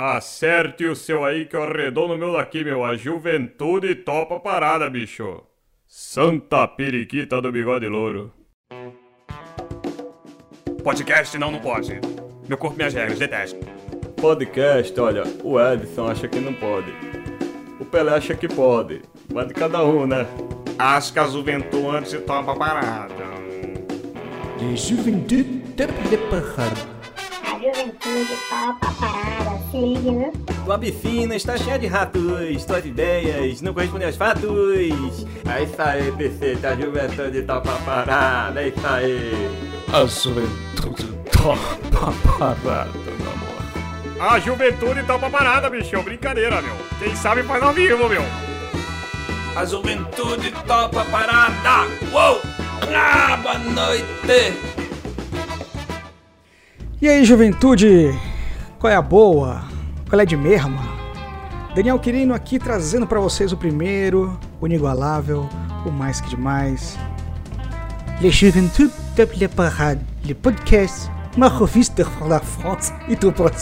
Acerte o seu aí que eu arredondo o meu daqui, meu. A juventude topa a parada, bicho. Santa periquita do bigode louro. Podcast não, não pode. Meu corpo, minhas regras, detesto. Podcast, olha, o Edson acha que não pode. O Pelé acha que pode. Vai de cada um, né? Acho que a juventude topa a parada. De juventude de parrada. A juventude topa a parada, se liga, né? Tua bifina está cheia de ratos, tuas ideias não correspondem aos fatos. É isso aí, PC, a juventude topa a parada, é isso aí. A juventude topa a parada, meu amor. A juventude topa a parada, bicho. Brincadeira, meu. Quem sabe faz ao vivo, meu. A juventude topa parada. Uou! Ah, boa noite! E aí, juventude? Qual é a boa? Qual é de merma? Daniel Quirino aqui trazendo pra vocês o primeiro, o inigualável, o mais que demais. Le Juventude de la Parade, le podcast, uma revista pour la France e tu pode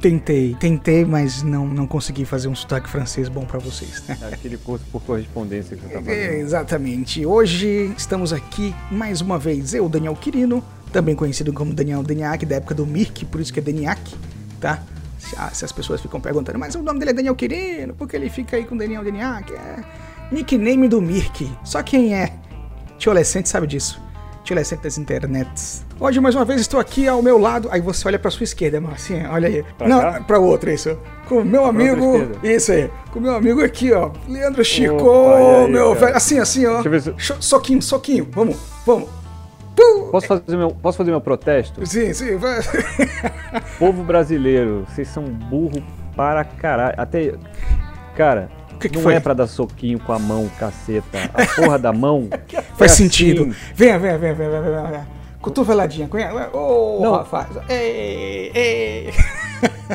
Tentei, tentei, mas não, não consegui fazer um sotaque francês bom pra vocês, né? Aquele curso por correspondência que você tá É, fazendo. exatamente. Hoje estamos aqui mais uma vez, eu, Daniel Quirino, também conhecido como Daniel Deniak, da época do Mirk, por isso que é Deniak, tá? Se, ah, se as pessoas ficam perguntando, mas o nome dele é Daniel Quirino, por que ele fica aí com Daniel Deniak? É nickname do Mirk. Só quem é adolescente sabe disso. Adolescente das internets. Hoje, mais uma vez, estou aqui ao meu lado. Aí você olha pra sua esquerda, Marcinha, olha aí. Pra Não, cá? pra outra, isso. Com o meu outra amigo. Isso aí. Com o meu amigo aqui, ó. Leandro Chico, Opa, aí, meu cara? velho. Assim, assim, ó. Soquinho, soquinho. Vamos, vamos. Posso fazer, meu, posso fazer meu protesto? Sim, sim. vai. Povo brasileiro, vocês são burro para caralho. Até. Cara, que que não foi? é pra dar soquinho com a mão, caceta. A porra da mão. Faz é sentido. assim. Venha, venha, venha, venha, venha, venha. Cotoveladinha, conhece? Ô, Não. rapaz. Ei, ei.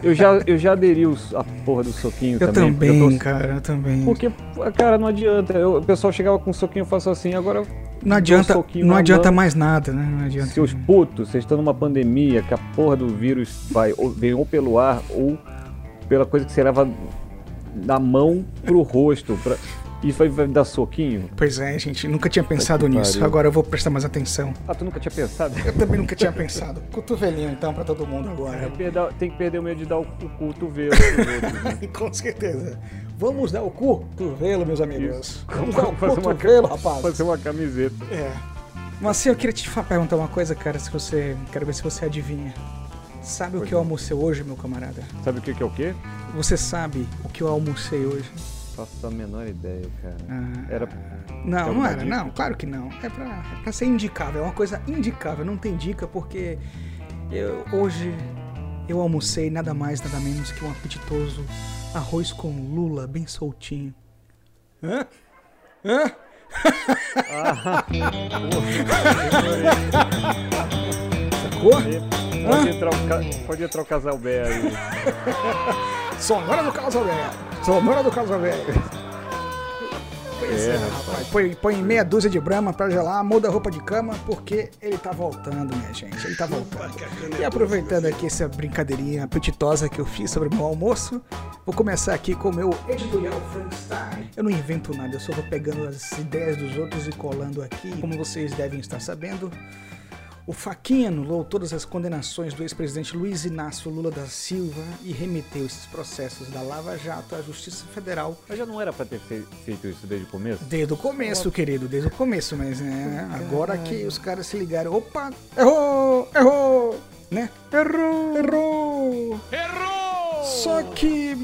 Eu já, eu já aderi a porra do soquinho Eu também. também, eu tô- cara, eu também. Porque, cara, não adianta. Eu- o pessoal chegava com um soquinho e faço assim, agora. Não adianta, soquinho não na adianta mais nada, né? Não adianta. Seus putos, vocês estão numa pandemia que a porra do vírus vai ou, vem ou pelo ar ou pela coisa que você leva da mão pro rosto. Pra, e vai, vai dar soquinho? Pois é, gente, nunca tinha pensado que nisso. pariu. Agora eu vou prestar mais atenção. Ah, tu nunca tinha pensado? Eu também nunca tinha pensado. Cotovelinho, então, pra todo mundo agora. Tem que perder- Tem que perder o medo de dar o, o cotovelo? Com certeza. Vamos dar o cu, cotovelo, meus amigos. Vamos dar o Fazer uma, cotovelo, rapaz. fazer uma camiseta. É. Mas assim, eu queria te perguntar uma coisa, cara, se você. Quero ver se você adivinha. Sabe o que eu almocei hoje, meu camarada? Sabe o que, que é o quê? Você sabe o que eu almocei hoje? Faço a menor ideia, cara. Ah, Era. Não, não era, dica? não, claro que não. É pra, é pra ser indicável, é uma coisa indicável, não tem dica porque eu, hoje eu almocei nada mais, nada menos que um apetitoso arroz com lula bem soltinho. Hã? Hã? Sacou? Pode entrar, o, pode entrar o casal aí. Sonora do Casa Velha. Sonora do Casa Velha. Pois É, é, rapaz. Põe, põe meia dúzia de brama pra gelar, muda a roupa de cama, porque ele tá voltando, minha gente. Ele tá voltando. E aproveitando aqui essa brincadeirinha apetitosa que eu fiz sobre o meu almoço, vou começar aqui com o meu editorial Frankenstein. Eu não invento nada, eu só vou pegando as ideias dos outros e colando aqui. Como vocês devem estar sabendo, o Faquinha anulou todas as condenações do ex-presidente Luiz Inácio Lula da Silva e remeteu esses processos da Lava Jato à Justiça Federal Mas já não era pra ter fe- feito isso desde o começo? desde o começo, querido, desde o começo, mas né, agora que os caras se ligaram, opa, errou, errou, né? Errou, errou.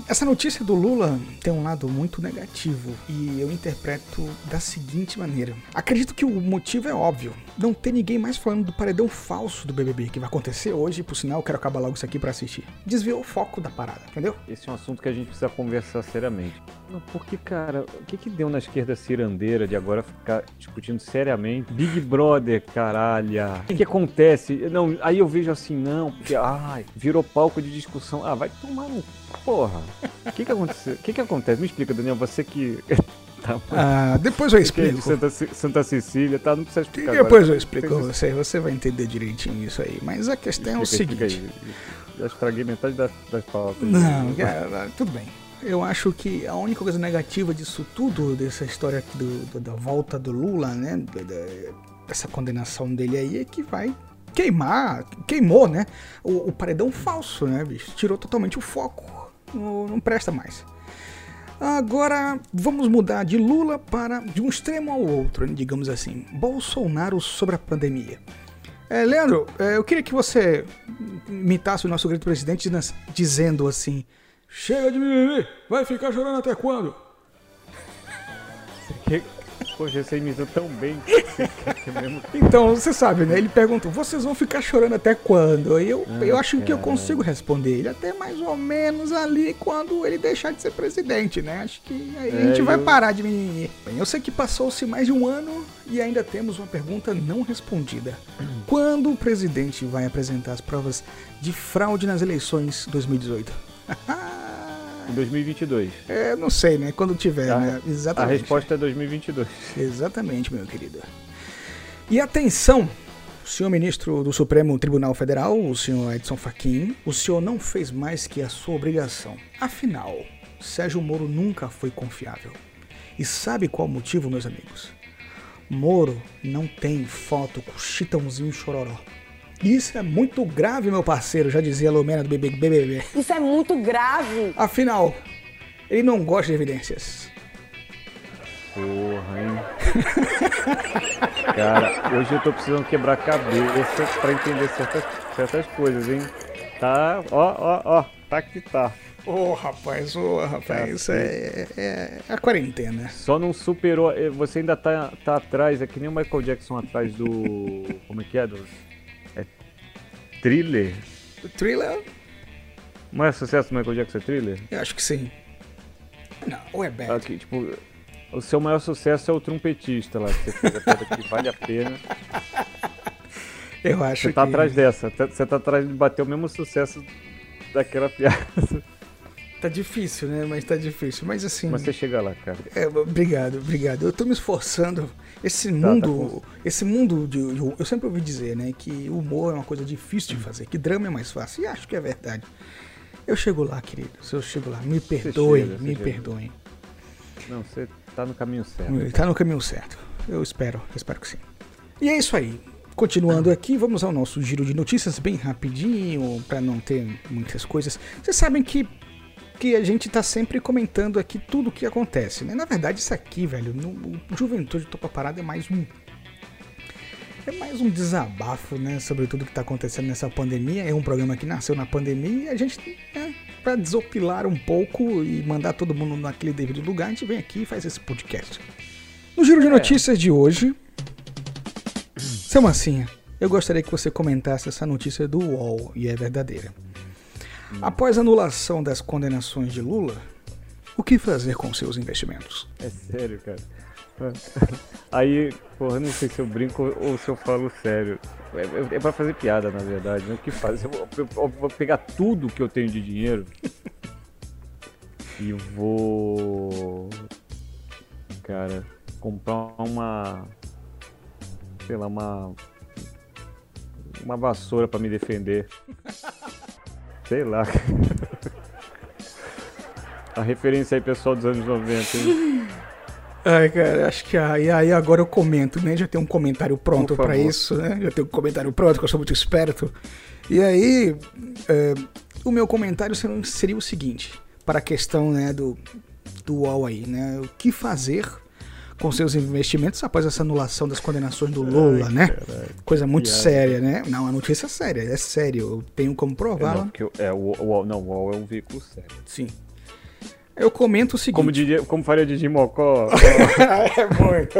Essa notícia do Lula tem um lado muito negativo e eu interpreto da seguinte maneira. Acredito que o motivo é óbvio. Não tem ninguém mais falando do paredão falso do BBB que vai acontecer hoje, por sinal eu quero acabar logo isso aqui pra assistir. Desviou o foco da parada, entendeu? Esse é um assunto que a gente precisa conversar seriamente. Não, porque, cara, o que que deu na esquerda cirandeira de agora ficar discutindo seriamente? Big Brother, caralho. O que, que acontece? Não, aí eu vejo assim, não, porque, ai, virou palco de discussão. Ah, vai tomar no... Porra. O que que aconteceu? O que que acontece? Me explica, Daniel, você que... tá, Ah, depois eu é explico. Santa, Santa Cecília, tá? Não precisa explicar Depois eu agora. explico a você, você vai entender direitinho isso aí. Mas a questão é o Explica, explica seguinte. Já estraguei metade das, das pautas. Não, cara, tudo bem. Eu acho que a única coisa negativa disso tudo, dessa história aqui do, do- da volta do Lula, né? da- dessa condenação dele aí, é que vai queimar, queimou, né? O, o paredão falso, né, bicho? Tirou totalmente o foco. Não, não presta mais. Agora vamos mudar de Lula para de um extremo ao outro, digamos assim. Bolsonaro sobre a pandemia. É, Leandro, é, eu queria que você imitasse o nosso grande presidente diz- dizendo assim: Chega de mimimi, vai ficar chorando até quando? Poxa, você imitou tão bem. Então, você sabe, né? Ele perguntou: vocês vão ficar chorando até quando? E eu, eu acho que eu consigo responder ele até mais ou menos ali quando ele deixar de ser presidente, né? Acho que aí a É, gente vai eu- parar de mimimi. Bem, eu sei que passou-se mais de um ano e ainda temos uma pergunta não respondida. Quando o presidente vai apresentar as provas de fraude nas eleições 2018? Em 2022. É, não sei, né? Quando tiver, A- né? A Exatamente. resposta é 2022. Exatamente, meu querido. E atenção, senhor ministro do Supremo Tribunal Federal, o senhor Edson Fachin, o senhor não fez mais que a sua obrigação. Afinal, Sérgio Moro nunca foi confiável. E sabe qual o motivo, meus amigos? Moro não tem foto com Chitãozinho e Chororó. Isso é muito grave, meu parceiro, já dizia a Lumena do BBB. Isso é muito grave. Afinal, ele não gosta de evidências. Porra, hein? Cara, hoje eu tô precisando quebrar a cabeça pra entender certas, certas coisas, hein? Tá, ó, ó, ó, tá que tá. Ô, rapaz, ô, rapaz, isso é, é a quarentena. Só não superou. eh, Você ainda tá, tá atrás, é que nem o Michael Jackson atrás do. Como é que é? Do, é thriller? Thriller, O maior sucesso do Michael Jackson é thriller? eu acho que sim. Não, ou é bad. Aqui, tipo, o seu maior sucesso é o trompetista lá, que você fez a piada que vale a pena. Eu acho Você tá que... atrás dessa, tá- você tá atrás de bater o mesmo sucesso daquela piada. Tá difícil, né? Mas tá difícil. Mas assim... Mas você chega lá, cara. é, obrigado, obrigado. Eu tô me esforçando. Esse tá mundo... com- Esse mundo de, Eu sempre ouvi dizer, né? Que humor é uma coisa difícil de fazer. Que drama é mais fácil. E acho que é verdade. Eu chego lá, queridos. Eu chego lá. Me perdoem, chega, me chega. perdoem. Não, você tá no caminho certo. Tá no caminho certo. Eu espero, espero que sim. E é isso aí. Continuando aqui, vamos ao nosso giro de notícias bem rapidinho, para não ter muitas coisas. Vocês sabem que, que a gente tá sempre comentando aqui tudo o que acontece, né? Na verdade, isso aqui, velho, no, o Juventude Topa Parada é mais um. É mais um desabafo, né? Sobre tudo que tá acontecendo nessa pandemia. É um programa que nasceu na pandemia e a gente, né, pra desopilar um pouco e mandar todo mundo naquele devido lugar, a gente vem aqui e faz esse podcast. No giro de notícias de hoje, seu Massinha, eu gostaria que você comentasse essa notícia do UOL, e é verdadeira. Após a anulação das condenações de Lula, o que fazer com seus investimentos? É sério, cara. Aí, porra, não sei se eu brinco ou se eu falo sério. É, é pra fazer piada, na verdade. né? O que fazer? Eu eu- eu vou pegar tudo que eu tenho de dinheiro e vou. Cara, comprar uma. Sei lá, uma. Uma vassoura pra me defender. Sei lá. A referência aí, pessoal dos anos 90, hein? Ai, cara, acho que aí, aí agora eu comento, né? Já tem um comentário pronto favor. isso, né? Já tem um comentário pronto, que eu sou muito esperto. E aí, é, o meu comentário seria, seria o seguinte, para a questão, né, do, do UOL aí, né? O que fazer com seus investimentos após essa anulação das condenações do Lula, né? Coisa muito séria, né? Não, a notícia é séria, é sério. Eu tenho como É, prová-la. não, porque eu- é, o, o, UOL- não, o UOL é um veículo sério. Sim. Eu comento o seguinte. Como, diria, como faria Didi Mocó? é muito.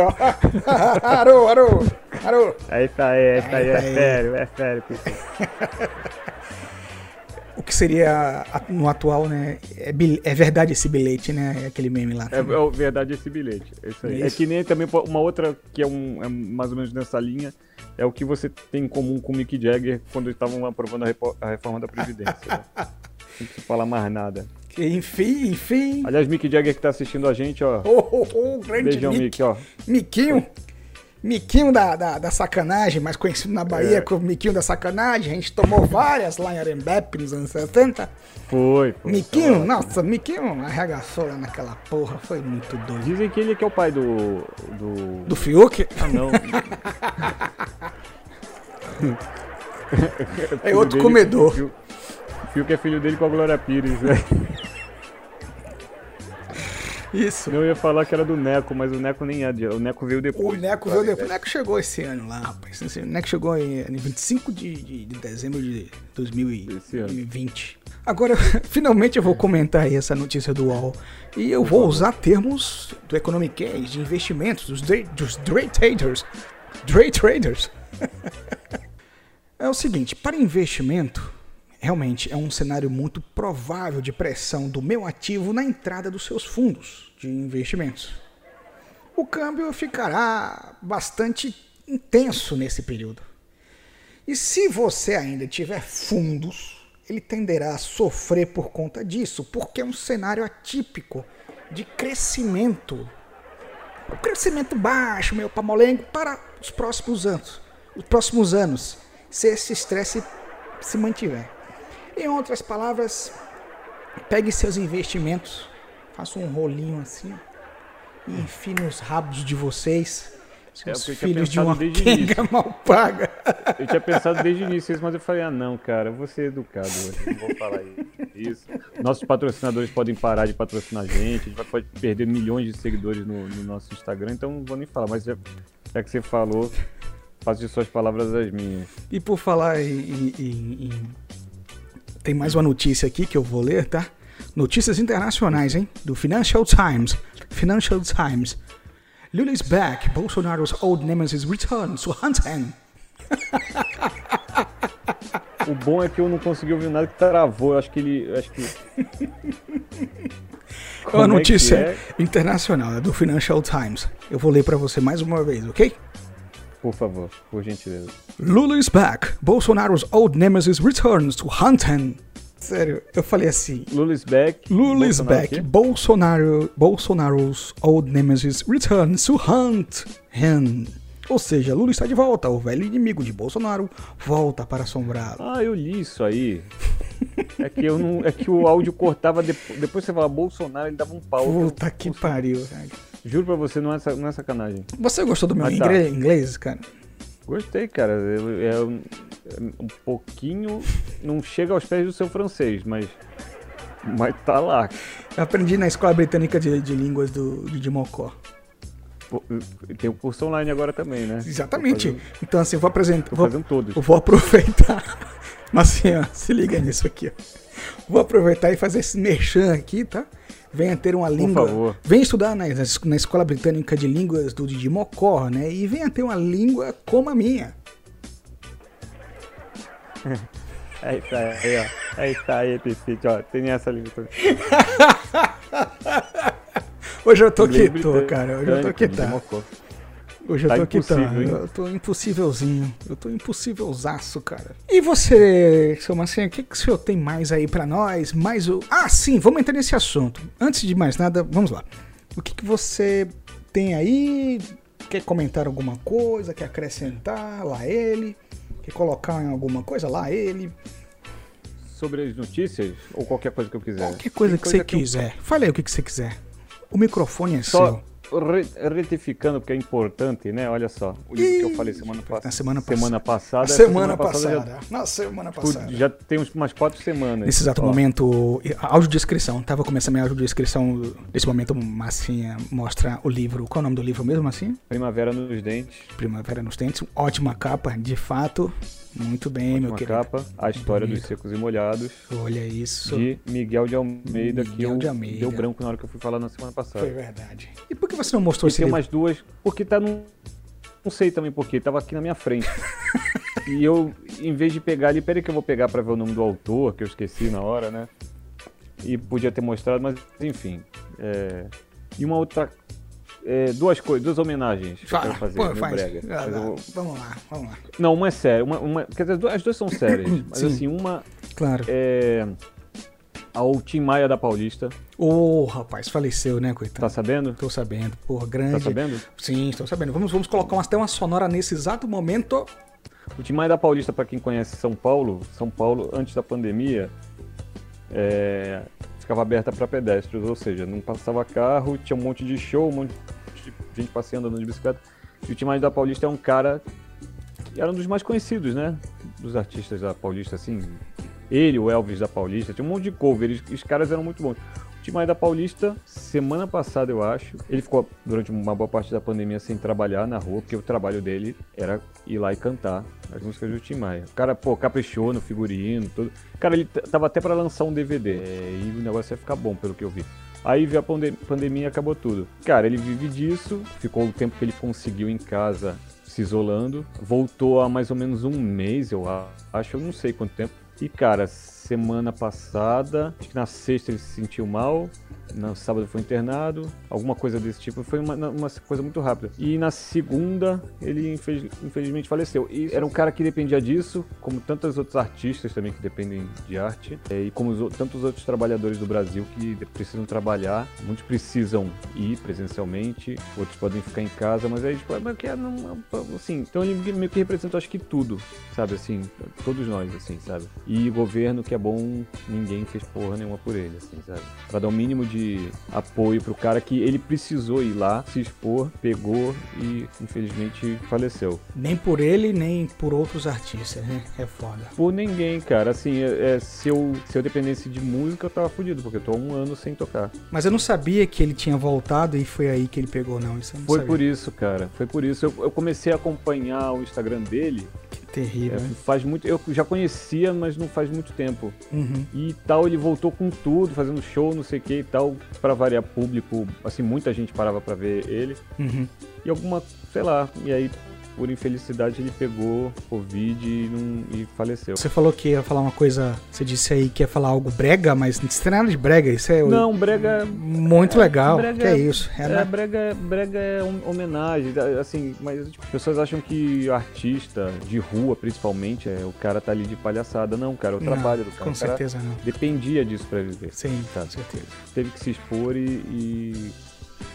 Arô, arô, arô. é isso aí, é isso aí, é É sério, é sério, pessoal. O que seria no atual, né? É, bil- é verdade esse bilhete, né? É aquele meme lá. É, é verdade esse bilhete. É, isso aí. É que nem também uma outra que é, um, é mais ou menos nessa linha. É o que você tem em comum com o Mick Jagger quando estavam aprovando a, reforma da Previdência. né? Não precisa falar mais nada. Enfim, enfim. Aliás, Mick Jagger que tá assistindo a gente, ó. Oh, oh, oh, grande Beijão, Mick. Mick, ó. Miquinho. Miquinho da, da, da sacanagem, mais conhecido na Bahia É. como Miquinho da sacanagem. A gente tomou várias lá em Arembepe nos anos 70. Foi, foi. Miquinho, nossa, Miquinho arregaçou lá naquela porra, foi muito doido. Dizem que ele que é o pai do. do. Do Fiuk? Ah, não. É Filho outro comedor. Que é filho dele com a Glória Pires, né? Isso. Eu ia falar que era do Neco, mas o Neco nem é. O Neco veio O depois. Neco veio depois. O Neco chegou esse ano lá, rapaz. O Neco chegou em, em 25 de, de, de dezembro de Esse ano. 2020. Agora, finalmente eu vou comentar aí essa notícia do UOL. E eu vou usar termos do Economic Case, de investimentos, dos, day, dos day traders. Day traders. é o seguinte, para investimento, realmente é um cenário muito provável de pressão do meu ativo na entrada dos seus fundos de investimentos o câmbio ficará bastante intenso nesse período. E se você ainda tiver fundos, ele tenderá a sofrer por conta disso, porque é um cenário atípico de crescimento. Um crescimento baixo, meio pamolengo, para os próximos anos. Os próximos anos, se esse estresse se mantiver. Em outras palavras, pegue seus investimentos, faça um rolinho assim, e enfie nos rabos de vocês, É, seus tinha filhos de uma quenga início. mal paga. Eu tinha pensado desde o início isso, mas eu falei, ah não, cara, eu vou ser educado hoje, não vou falar isso. Nossos patrocinadores podem parar de patrocinar a gente, a gente vai- pode perder milhões de seguidores no, no nosso Instagram, então não vou nem falar, mas já, já que você falou, faço de suas palavras as minhas. E por falar em- em- em- Tem mais uma notícia aqui que eu vou ler, tá? Notícias internacionais, hein? Do Financial Times. Financial Times. Lula is back. Bolsonaro's old nemesis returns to Huntington. O bom é que eu não consegui ouvir nada que travou, eu acho que ele, acho que... É uma Como é notícia é? internacional, é do Financial Times. Eu vou ler pra você mais uma vez, ok? Por favor, por gentileza. Lula is back. Bolsonaro's old nemesis returns to Huntington. Sério, eu falei assim. Lula is back. Lula is Bolsonaro back. aqui? Bolsonaro, Bolsonaro's old nemesis returns to hunt him. Ou seja, Lula está de volta. O velho inimigo de Bolsonaro volta para assombrá-lo. Ah, eu li isso aí. É que, eu não, é que o áudio cortava depois, depois você fala Bolsonaro, ele dava um pau. Puta que pariu, velho. Juro pra você, não é, não é sacanagem. Você gostou do meu Mas tá. inglês, cara? Gostei, cara. É um, é um pouquinho. Não chega aos pés do seu francês, mas. Mas tá lá. Eu aprendi na Escola Britânica de, de Línguas do, de Mocó. Tem o curso online agora também, né? Exatamente. Fazendo, Então, assim, eu vou apresentar. Vou, fazendo todos. eu vou aproveitar. Mas assim, ó, se liga nisso aqui, ó. Vou aproveitar e fazer esse merchan aqui, tá? Venha ter uma língua. favor. Venha estudar na, na Escola Britânica de Línguas do Didi Mocó, né? E venha ter uma língua como a minha. É isso aí, ó. É isso aí, Epicite, ó. Tem essa língua também. Hoje eu tô quieto, cara. Hoje eu tô britânico, Hoje eu Tá tô quietão. impossível, hein? Eu tô impossívelzinho. Eu tô impossívelzaço, cara. E você, seu Marcinho, o que, que o senhor tem mais aí pra nós? Mais o. Ah, sim, vamos entrar nesse assunto. Antes de mais nada, vamos lá. O que, que você tem aí? Quer comentar alguma coisa? Quer acrescentar? Lá ele? Quer colocar em alguma coisa? Lá ele? Sobre as notícias, ou qualquer coisa que eu quiser. Qualquer coisa Tem que você eu- quiser. Fale aí o que, que você quiser. O microfone é Só seu. Re- retificando, porque é importante, né? Olha só, o livro que eu falei semana, pa Na semana semana passada. Na essa semana passada. já- Na semana passada. Já tem umas quatro semanas. Nesse exato Ó, momento, a audiodescrição. Tava começando a minha audiodescrição. Nesse momento, Massinha mostra o livro. Qual é o nome do livro mesmo, Massinha? Primavera nos dentes, Primavera nos Dentes. Ótima capa, de fato. Muito bem, meu uma querido. capa, a história dos Bonito. secos e molhados, Olha isso. de Miguel de Almeida, que Miguel eu de Almeida. deu branco na hora que eu fui falar na semana passada. Foi verdade. E por que você não mostrou E esse tem livro? umas duas, porque tá num. Não sei também porquê, tava aqui na minha frente. e eu, em vez de pegar ali, peraí que eu vou pegar pra ver o nome do autor, que eu esqueci na hora, né? E podia ter mostrado, mas enfim. é, E uma outra. É, duas coisas, duas homenagens que eu Fala, quero fazer, pô, faz. Ah, eu Vamos lá, vamos lá. Não, uma é séria. Uma, uma... Quer dizer, as duas- as duas são sérias. Mas Sim. assim, uma Claro. é. ao Tim Maia da Paulista. Ô, rapaz, faleceu, né, coitado? Tá sabendo? Tô sabendo, porra, grande. Tá sabendo? Sim, estou sabendo. Vamos, vamos colocar uma, até uma sonora nesse exato momento. O Tim Maia da Paulista, pra quem conhece São Paulo, São Paulo, antes da pandemia, é, ficava aberta para pedestres, ou seja, não passava carro, tinha um monte de show, um monte de gente passeando andando de bicicleta. E o Tim Maia da Paulista é um cara que era um dos mais conhecidos, né? Dos artistas da Paulista, assim. Ele, o Elvis da Paulista, tinha um monte de cover, os caras eram muito bons. O Tim Maia da Paulista, semana passada, eu acho, ele ficou durante uma boa parte da pandemia sem trabalhar na rua, porque o trabalho dele era ir lá e cantar as músicas do Tim Maia. O cara, pô, caprichou no figurino, tudo. Cara, ele tava até pra lançar um DVD, é, e o negócio ia ficar bom, pelo que eu vi. Aí veio a pande- pandemia e acabou tudo. Cara, ele vive disso, ficou o tempo que ele conseguiu em casa se isolando, voltou há mais ou menos um mês, eu acho, eu não sei quanto tempo. E cara, semana passada, acho que na sexta ele se sentiu mal, no sábado foi internado, alguma coisa desse tipo, foi uma, uma coisa muito rápida. E na segunda ele infeliz- infelizmente faleceu. E era um cara que dependia disso, como tantos outros artistas também que dependem de arte, é, e como os, tantos outros trabalhadores do Brasil que precisam trabalhar. Muitos precisam ir presencialmente, outros podem ficar em casa, mas aí, tipo, é, mas que é, não, assim, então ele meio que representa, acho que tudo, sabe, assim, todos nós, assim, sabe. E governo, que é bom, ninguém fez porra nenhuma por ele, assim, sabe. Pra dar um mínimo de apoio pro cara que ele precisou ir lá, se expor, pegou e, infelizmente, faleceu. Nem por ele, nem por outros artistas, né? É foda. Por ninguém, cara. Assim, é, é, se, eu, se eu dependesse de música, eu tava fudido, porque eu tô há um ano sem tocar. Mas eu não sabia que ele tinha voltado e foi aí que ele pegou, não. Isso não Foi sabia. por isso, cara. Foi por isso. Eu, eu comecei a acompanhar o Instagram dele. Terrível, é, faz muito. Eu já conhecia, mas não faz muito tempo. Uhum. E tal, ele voltou com tudo, fazendo show, não sei o que e tal, pra variar público. Assim, muita gente parava pra ver ele. Uhum. E alguma, sei lá, e aí, por infelicidade, ele pegou Covid e, não, e faleceu. Você falou que ia falar uma coisa. Você disse aí que ia falar algo brega, mas não tem nada de brega. Isso é Não, brega muito legal. brega- que é isso? É, É, né? brega, brega é hom- homenagem, é, assim, mas tipo, as pessoas acham que artista de rua, principalmente, é, o cara tá ali de palhaçada. Não, cara, é o Não, trabalho do cara. Com certeza não. dependia disso pra viver. Sim, Tá. com certeza. Teve que se expor e, e,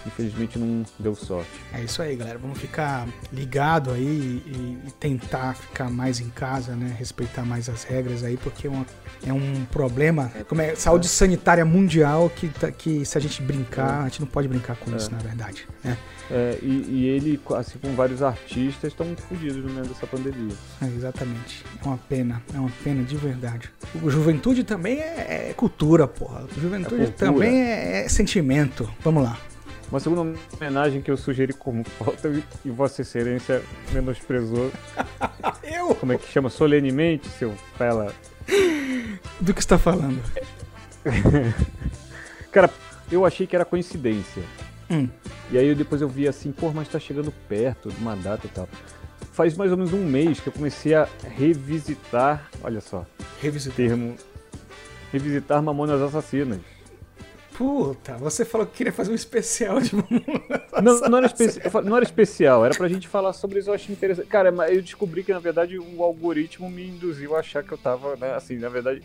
infelizmente não deu sorte. É isso aí, galera. Vamos ficar ligado aí e, e tentar ficar mais em casa, né? Respeitar mais as regras aí, porque é, uma- é um problema. Como é saúde sanitária mundial que, tá- que se a gente brincar, a gente não pode brincar com isso, na verdade. né? É, e, e ele, assim como vários artistas, estão fodidos no meio dessa pandemia. É, exatamente. É uma pena, é uma pena de verdade. O Juventude também é, é cultura, porra. Juventude É cultura. também é, é sentimento. Vamos lá. Uma segunda homenagem que eu sugeri como pauta e Vossa Excelência menosprezou. Eu? Como é que chama? Solenemente, seu fela. Do que você tá falando? Cara, eu achei que era coincidência. Hum. E aí depois eu vi assim, pô, mas tá chegando perto de uma data e tal. Faz mais ou menos um mês que eu comecei a revisitar, olha só, Revisitar. termo. Revisitar Mamonas Assassinas. Puta, você falou que queria fazer um especial de Não, não, era especi- não era especial, era pra gente falar sobre isso, eu achei interessante. Cara, mas eu descobri que na verdade o algoritmo me induziu a achar que eu tava, né, assim, na verdade,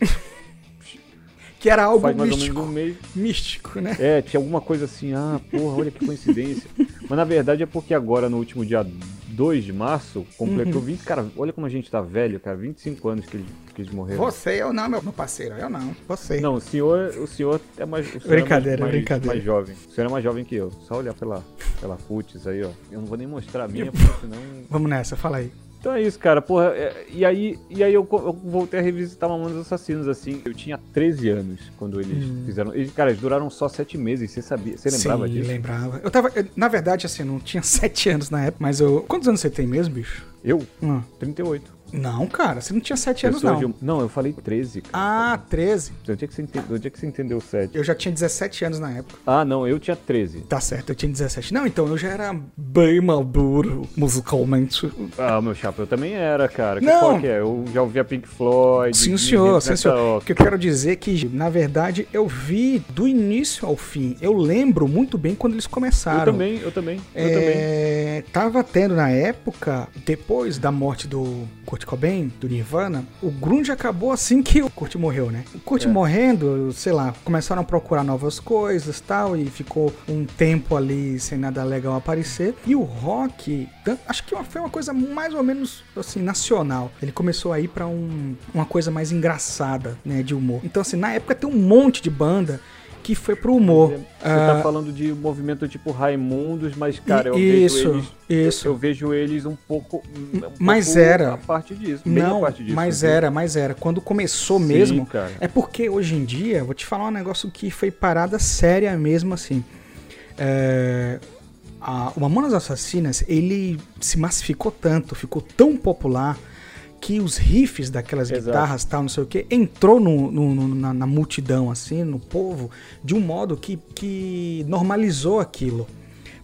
que era algo mais místico. Místico, né? É, tinha alguma coisa assim, ah, porra, olha que coincidência. Mas na verdade é porque agora, no último dia 2 de março, completou Uhum. 20. Cara, olha como a gente tá velho, cara. 25 anos que eles, que eles morreram. Você, eu não, meu, parceiro, eu não. Você. Não, o senhor, o senhor é mais. Senhor Brincadeira, é mais, brincadeira. mais jovem. O senhor é mais jovem que eu. Só olhar pela, pela futs aí, ó. Eu não vou nem mostrar a minha, porque senão. Vamos nessa, fala aí. Então é isso, cara. Porra, é- e aí, e aí eu, eu voltei a revisitar Mamonas Assassinos, assim. Eu tinha 13 anos quando eles fizeram. Eles, cara, eles duraram só 7 meses. Você sabia? Você lembrava Sim, disso? lembrava. Eu tava, eu- na verdade, assim, eu não tinha sete anos na época, mas eu... Quantos anos você tem mesmo, bicho? Eu? Hum. 38. Não, cara, você não tinha sete Eu anos, sou não. de Não, eu falei 13, cara. Ah, 13. Onde é que você, ente... Onde é que você entendeu 7? Eu já tinha 17 anos na época. Ah, não, eu tinha 13. Tá certo, eu tinha 17. Não, então eu já era bem maduro musicalmente. Ah, meu chapa, eu também era, cara. Que Não. qual que é? Eu já ouvia Pink Floyd. Sim, senhor, sim, senhor. O que eu quero dizer é que, na verdade, eu vi do início ao fim. Eu lembro muito bem quando eles começaram. Eu também, eu também, eu também. É, tava tendo na época, depois da morte do Kurt Cobain, do Nirvana, o grunge acabou assim que o Kurt morreu, né? O Kurt morrendo, sei lá, começaram a procurar novas coisas tal, e ficou um tempo ali sem nada legal aparecer. E o rock, acho que foi uma coisa mais ou menos, assim, nacional. Ele começou a ir pra um, uma coisa mais engraçada, né, de humor. Então, assim, na época tem um monte de banda que foi pro humor. Você Ah, tá falando de movimento tipo Raimundos, mas, cara, eu isso, vejo eles. isso. Eu vejo eles um pouco. Um Mas pouco era. A parte disso. Não, parte disso, mas entendeu? era, mas era. Quando começou Sim, mesmo, cara. é porque hoje em dia, vou te falar um negócio que foi parada séria mesmo assim. É, a, o Mamonas Assassinas, ele se massificou tanto, ficou tão popular que os riffs daquelas Exato. guitarras tal, não sei o que, entrou no, no- no- na, na multidão, assim, no povo, de um modo que, que normalizou aquilo.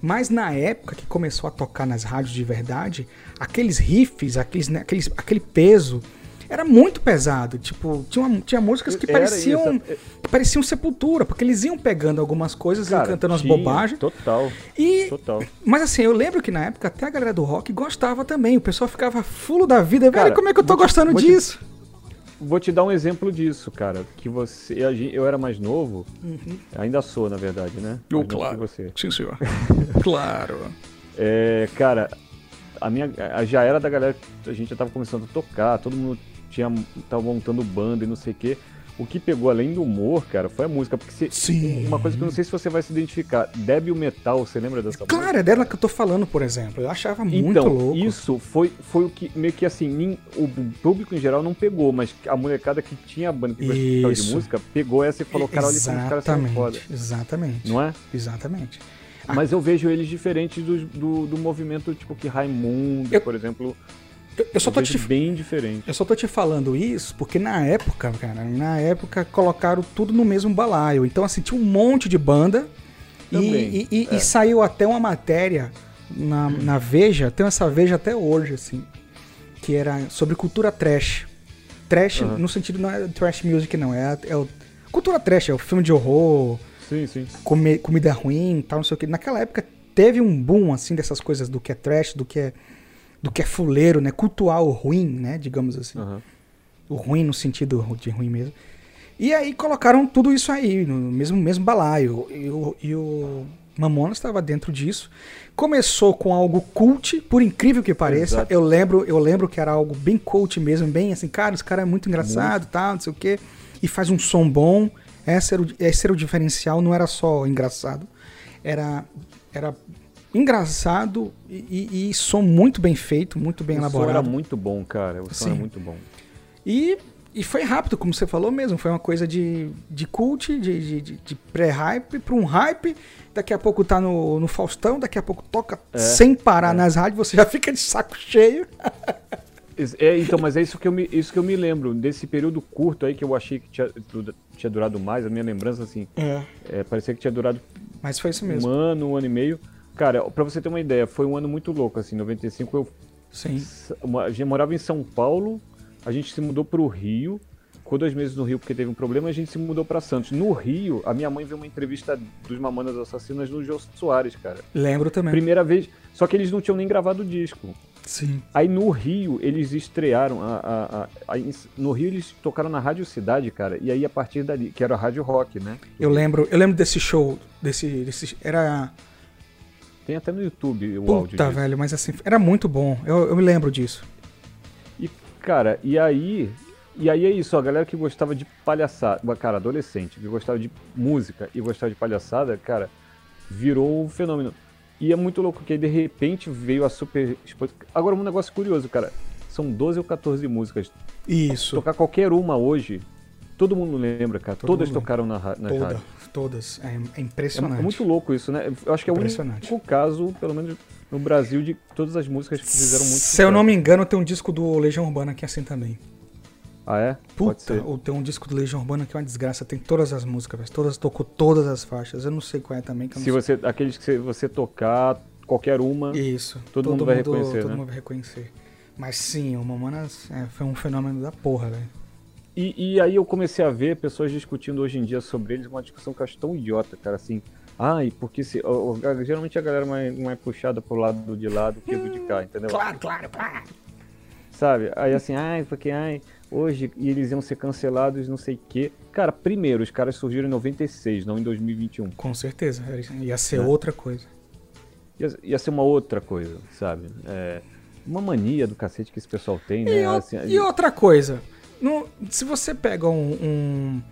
Mas na época que começou a tocar nas rádios de verdade, aqueles riffs, aqueles, né, aqueles, aquele peso, era muito pesado. Tipo, tinha, tinha músicas que Era pareciam, isso, é- pareciam sepultura, porque eles iam pegando algumas coisas e Cara, cantando umas tinha, bobagens. Total. E Total. mas assim, eu lembro que na época até a galera do rock gostava também. O pessoal ficava fulo da vida. Cara, Velho, como é que eu tô vou te- gostando vou te- disso? Vou te dar um exemplo disso, cara. Que você. Eu era mais novo. Ainda sou, na verdade, né? Eu, claro. você. Sim, senhor. claro. É, cara, a minha a- já era da galera a gente já tava começando a tocar, todo mundo tinha tava montando banda e não sei o quê. O que pegou além do humor, cara, foi a música, porque você, Sim. uma coisa que eu não sei se você vai se identificar, Débil Metal, você lembra dessa música? Claro, é dela que eu tô falando, por exemplo. Eu achava muito Então, louco. isso foi, foi o que, meio que assim, o público em geral não pegou, mas a molecada que tinha banda que gostava de música, pegou essa e falou, cara, olha como os caras são foda. Exatamente. Exatamente. Não é? Exatamente. Mas eu vejo eles diferentes do, do, do movimento, tipo, que Raimundo, Eu- por exemplo, Eu, eu só tô te bem diferente. Eu só tô te falando isso porque na época, cara, na época colocaram tudo no mesmo balaio. Então, assim, tinha um monte de banda e, e- é. e saiu até uma matéria na, na Veja, tem essa Veja até hoje, assim, que era sobre cultura trash. Trash, Aham. no sentido não é trash music, não, é, é o, cultura trash, é o filme de horror, Sim, sim. come- comida ruim, tal, não sei o que. Naquela época teve um boom assim dessas coisas do que é trash, do que é do que é fuleiro, né? Cultuar o ruim, né? Digamos assim. Aham. O ruim no sentido de ruim mesmo. E aí colocaram tudo isso aí, no mesmo, mesmo balaio. E o, e o Mamonas estava dentro disso. Começou com algo cult, por incrível que pareça. Exato. Eu lembro, eu lembro que era algo bem cult mesmo, bem assim, cara, esse cara é muito engraçado, tal, não sei o quê. E faz um som bom. Esse era o, esse era o diferencial, não era só engraçado. Era, era engraçado e, e, e som muito bem feito, muito bem o som elaborado. era muito bom, cara. O som Sim. era muito bom. E, e foi rápido, como você falou mesmo. Foi uma coisa de, de cult, de, de, de- pré-hype para um hype. Daqui a pouco tá no, no Faustão, daqui a pouco toca sem parar nas rádios, você já fica de saco cheio. É, então, mas é isso que, eu me, isso que eu me lembro. Desse período curto aí que eu achei que tinha, tinha durado mais, a minha lembrança, assim, É. é, parecia que tinha durado Mas foi isso um mesmo. ano, um ano e meio. Cara, pra você ter uma ideia, foi um ano muito louco, assim, 95 eu Sim. a gente morava em São Paulo, a gente se mudou pro Rio, ficou dois meses no Rio porque teve um problema, a gente se mudou pra Santos. No Rio, a minha mãe viu uma entrevista dos Mamonas Assassinas no Jô Soares, cara. Lembro também. Primeira vez, só que eles não tinham nem gravado o disco. Sim. Aí no Rio, eles estrearam, a, a- a- aí no Rio eles tocaram na Rádio Cidade, cara, e aí a partir dali, que era a Rádio Rock, né? Eu lembro, eu lembro desse show, desse, desse era Tem até no YouTube o áudio puta, velho, mas assim, era muito bom. Eu, eu me lembro disso. E, cara, e aí. E aí é isso, a galera que gostava de palhaçada, cara, adolescente, que gostava de música e gostava de palhaçada, cara, virou um fenômeno. E é muito louco que aí de repente veio a super. Agora, um negócio curioso, cara. São 12 ou 14 músicas. Isso. Tocar qualquer uma hoje, todo mundo lembra, cara. Todo Todas mundo tocaram na, nas Toda, rádios. todas. É, é É, impressionante. é muito louco isso, né? Eu acho que é o único caso, pelo menos no Brasil, de todas as músicas que fizeram muito Se eu não me engano, tem um disco do Legião Urbana que é assim também. Ah, é? Puta, ou tem um disco do Legião Urbana que é uma desgraça, tem todas as músicas, velho. todas tocou todas as faixas. Eu não sei qual é também, Se sei. você, aqueles que você- tocar, qualquer uma. Isso. todo mundo vai reconhecer, Todo né? mundo vai reconhecer. Mas sim, o Mamonas é, foi um fenômeno da porra, velho. E, e aí eu comecei a ver pessoas discutindo hoje em dia sobre eles, uma discussão que eu acho tão idiota, cara, assim. Ai, porque se. ó, geralmente a galera mais, mais puxada pro lado de lá do que do de cá, entendeu? Claro, claro, claro. sabe? Aí assim, ai, porque ai, hoje e eles iam ser cancelados, não sei o quê. Cara, primeiro, os caras surgiram em 96, não em 2021. Com certeza. Ia ser É. outra coisa. Ia, ia ser uma outra coisa, sabe? É, uma mania do cacete que esse pessoal tem, né? E, o- Assim, e outra coisa, se você pega um, um-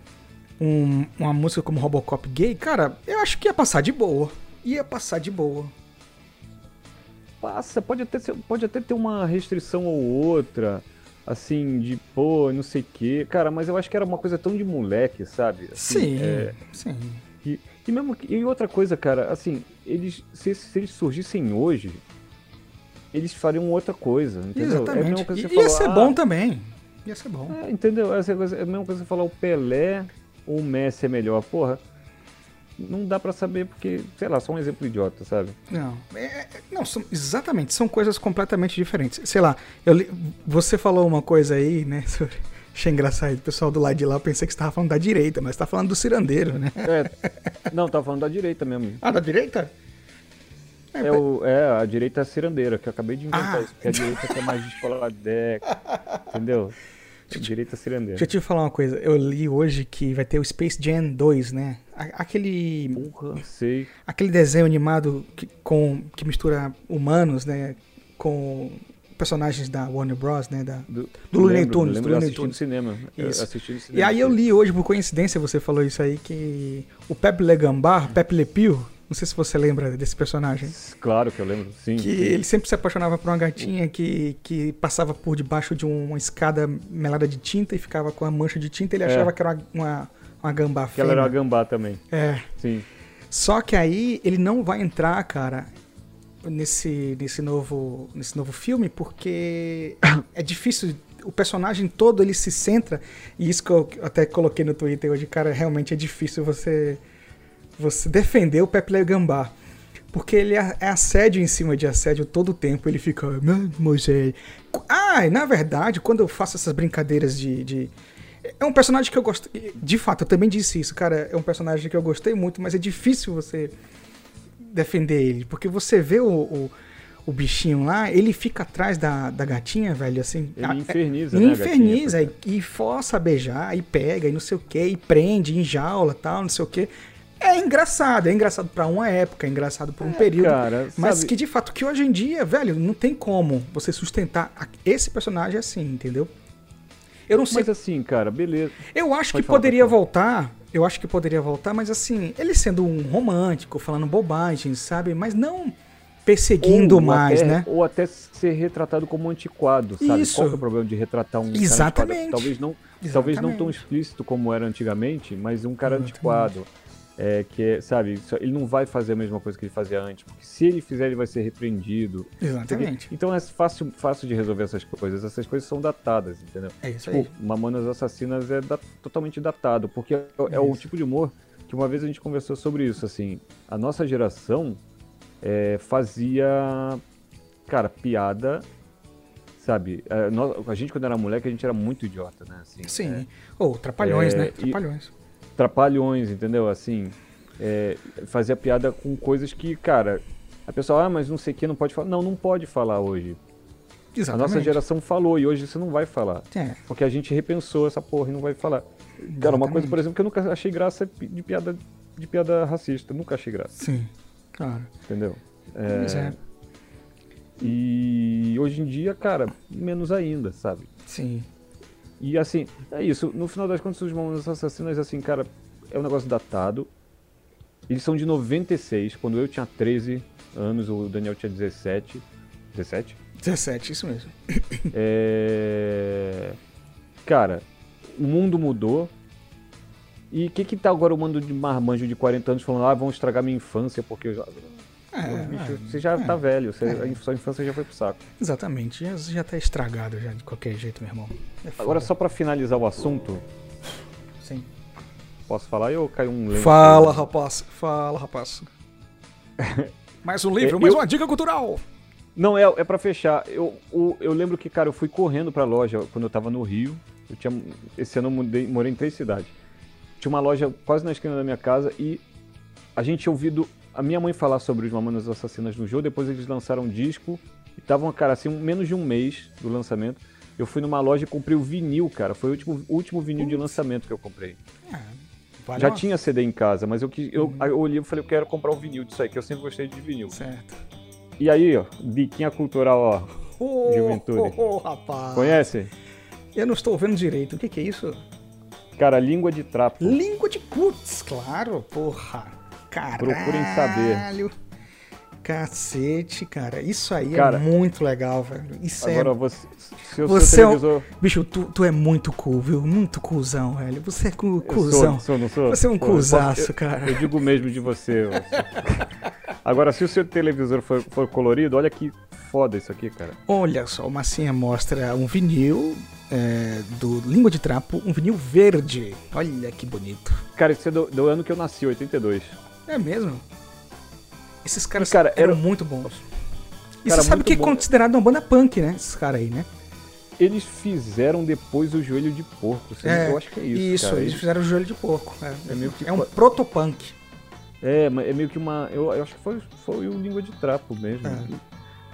um- uma música como Robocop gay, cara, eu acho que ia passar de boa. Ia passar de boa. Passa, pode até, ser- pode até ter uma restrição ou outra, assim, de pô, não sei o quê. Cara, mas eu acho que era uma coisa tão de moleque, sabe? Assim, Sim, é, sim. e, e mesmo e outra coisa, cara, assim, eles se, se eles surgissem hoje, eles fariam outra coisa, entendeu? É a Exatamente. mesma coisa que você ia ser ah, bom também. Ia ser bom. É, entendeu? Essa coisa, é a mesma coisa que você falar o Pelé ou o Messi é melhor. Porra, não dá pra saber porque, sei lá, só um exemplo idiota, sabe? Não, é- é- não são, exatamente, são coisas completamente diferentes. Sei lá, eu você falou uma coisa aí, né, sobre... Achei engraçado, o pessoal do lado de lá, eu pensei que você estava falando da direita, mas você tá falando do cirandeiro, né? É, não, tá falando da direita mesmo. Ah, da direita? É, o, é a direita cirandeira, que eu acabei de inventar Ah. isso, porque a direita que é mais descoladeca, entendeu? Direita cirandeira. Deixa eu te falar uma coisa, eu li hoje que vai ter o Space Jam 2, né? Aquele, Porra, sei. aquele desenho animado que, com, que mistura humanos, né, com personagens da Warner Bros, né, da, Do, Do Looney Tunes, lembro, do Looney Tunes. cinema. cinema. E aí eu li hoje, por coincidência, você falou isso aí, que o Pepe Le Gambá, Pepe Le Pew, não sei se você lembra desse personagem, Claro que eu lembro, sim. que sim. ele sempre se apaixonava por uma gatinha que, que passava por debaixo de uma escada melada de tinta e ficava com a mancha de tinta, ele É. achava que era uma, uma, uma gambá Que ela era uma gambá também, É, sim. só que aí ele não vai entrar, cara, nesse, nesse, novo, nesse novo filme, porque é difícil. O personagem todo ele se centra, e isso que eu até coloquei no Twitter hoje, cara, realmente é difícil você, você defender o Pepe Le Gambá. Porque ele é é assédio em cima de assédio todo o tempo. Ele fica, "Ah, Moisés. Ah, e na verdade, quando eu faço essas brincadeiras de, de- É um personagem que eu gosto. De fato, eu também disse isso, cara. É um personagem que eu gostei muito, mas é difícil você defender ele. Porque você vê o, o, o bichinho lá, ele fica atrás da, da gatinha, velho, assim. Ele ah, inferniza, é, né, a Inferniza, gatinha, e, e força a beijar, e pega, e não sei o que, e prende, enjaula tal, não sei o que. É engraçado, é engraçado pra uma época, é engraçado por um período. cara, mas sabe- que de fato, que hoje em dia, velho, não tem como você sustentar esse personagem assim, entendeu? Eu não sei Mas assim, cara, beleza. eu acho Pode que falar, poderia voltar. Eu acho que poderia voltar, mas assim, ele sendo um romântico, falando bobagens, sabe? Mas não perseguindo Ou mais, até- né? Ou até ser retratado como antiquado, sabe? Isso. Qual é o problema de retratar um cara Exatamente. antiquado? Talvez não, talvez não tão Exatamente. explícito como era antigamente, mas um cara Exatamente. antiquado. É, que é, sabe, ele não vai fazer a mesma coisa que ele fazia antes, porque se ele fizer, ele vai ser repreendido. Exatamente. Então é fácil, fácil de resolver essas coisas. Essas coisas são datadas, entendeu? É isso Tipo, aí. Mamonas Assassinas é da- totalmente datado, porque é, é o tipo de humor que uma vez a gente conversou sobre isso, assim, a nossa geração é, fazia, cara, piada, sabe? É, a gente quando era moleque, a gente era muito idiota, né? Assim, Sim. é, Ou trapalhões, É, né? Trapalhões. Trapalhões, entendeu? Assim, é, fazia piada com coisas que, cara, a pessoa, ah, mas não sei o que, não pode falar. Não, não pode falar hoje. A Exatamente. nossa geração falou e hoje você não vai falar. É. Porque a gente repensou essa porra e não vai falar. Cara, uma coisa, por exemplo, que eu nunca achei graça é de piada, de piada racista. Nunca achei graça, Sim. Claro. entendeu? Pois é. E hoje em dia, cara, menos ainda, sabe? Sim. E assim, é isso. No final das contas, os Mamonas Assassinas, assim, cara, é um negócio datado. Eles são de 96, quando eu tinha 13 anos, o Daniel tinha 17. 17? 17, isso mesmo. É... Cara, o mundo mudou. E o que que tá agora o mando de marmanjo de 40 anos falando, ah, vão estragar minha infância porque eu já... É, bicho, é, você já é. tá velho, você, É. a sua infância já foi pro saco. Exatamente. Já, já tá estragado já de qualquer jeito, meu irmão. É. Agora, só pra finalizar o assunto, Sim. posso falar ou caiu um lente? Fala, rapaz. Fala, rapaz. mais um livro, É, mais eu- uma dica cultural. Não, é, é pra fechar. Eu, o- eu lembro que, cara, eu fui correndo pra loja quando eu tava no Rio. Eu tinha, esse ano eu mudei, morei em três cidades. Tinha uma loja quase na esquina da minha casa e a gente tinha ouvido a minha mãe falar sobre os Mamonas Assassinas no jogo. Depois eles lançaram um disco e estavam, cara, assim, um- menos de um mês do lançamento. Eu fui numa loja e comprei o vinil, cara. Foi o último, o último vinil de lançamento que eu comprei. Vale Já uma- tinha CD em casa, mas eu, eu, Uhum. eu olhei e falei, eu quero comprar um vinil disso aí, que eu sempre gostei de vinil. Certo. E aí, ó, diquinha cultural, ó. Ô, Juventude. ô, ô, rapaz. Conhece? Eu não estou vendo direito. O que, que é isso? Cara, língua de trapo. Língua de putz, claro, porra. Caralho. Procurem saber. Cacete, cara. Isso aí Cara, é muito legal, velho. Isso Agora é. você. Se o Você seu é um- televisor. Bicho, tu, tu é muito cool, viu? Muito cuzão, velho. Você é cu, Eu cuzão. Sou, sou, não sou? Você é um Pô, cuzaço, eu- cara. Eu digo mesmo de você. Agora, se o seu televisor for, for colorido, olha que foda isso aqui, cara. Olha só, o Massinha mostra um vinil é, do Língua de Trapo, um vinil verde. Olha que bonito. Cara, isso é do, do ano que eu nasci, 82. É mesmo? Esses caras cara, eram era- muito bons. E Cara, você sabe que é bom. considerado uma banda punk, né? Esses caras aí, né? Eles fizeram depois o joelho de porco. É, eu acho que é isso. Isso, cara. eles Eles- fizeram o joelho de porco. É, É meio que é um protopunk. É, mas é meio que uma. Eu, eu acho que foi, foi o Língua de Trapo mesmo. É.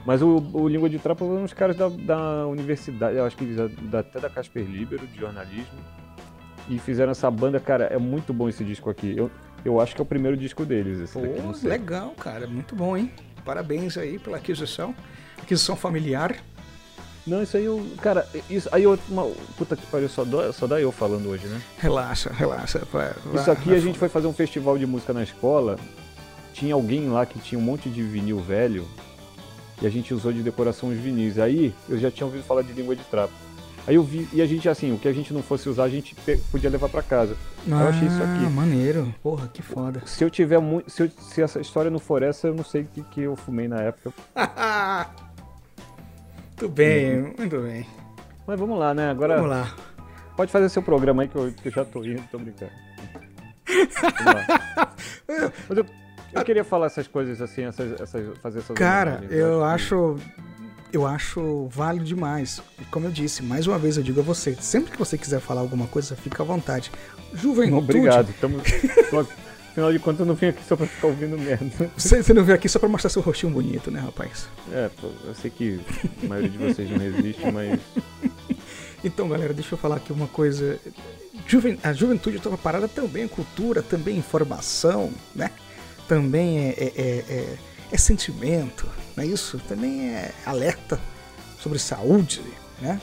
Mas o, o Língua de Trapo foram uns caras da, da universidade, eu acho que da, da- até da Casper Libero, de jornalismo. E fizeram essa banda, cara, é muito bom esse disco aqui. Eu, eu acho que é o primeiro disco deles, esse daqui, Pô, sei. legal, cara. Muito bom, hein? Parabéns aí pela aquisição. Aquisição familiar. Não, isso aí eu. Cara, isso aí eu. Uma, puta que pariu, só, dó- só dá eu falando hoje, né? Relaxa, relaxa. vai- vai- Isso aqui vai a gente foi fazer um festival de música na escola. Tinha alguém lá que tinha um monte de vinil velho. E a gente usou de decoração os vinis. Aí eu já tinha ouvido falar de língua de trapo. Aí eu vi, e a gente assim, o que a gente não fosse usar, a gente podia levar pra casa. Ah, eu achei isso aqui. maneiro. Porra, que foda. Se eu tiver muito. Se, eu- se essa história não for essa, eu não sei o que, que eu fumei na época. muito bem, Uhum. muito bem. Mas vamos lá, né? Agora Vamos lá. pode fazer seu programa aí que eu, que eu já tô indo, tô brincando. Vamos lá. Mas eu, eu queria falar essas coisas assim, essas, essas, fazer essas Cara, eu acho. Eu acho válido demais. E como eu disse, mais uma vez eu digo a você: sempre que você quiser falar alguma coisa, fica à vontade. Juventude. Obrigado. Tamo... Afinal de contas, eu não vim aqui só pra ficar ouvindo merda. Você, você não veio aqui só pra mostrar seu rostinho bonito, né, rapaz? É, eu sei que a maioria de vocês não resiste, mas. Então, galera, deixa eu falar aqui uma coisa. Juven- A juventude estava parada também é cultura, também é informação, né? Também é, é, é- é- é sentimento, não é isso? Também é alerta sobre saúde, né?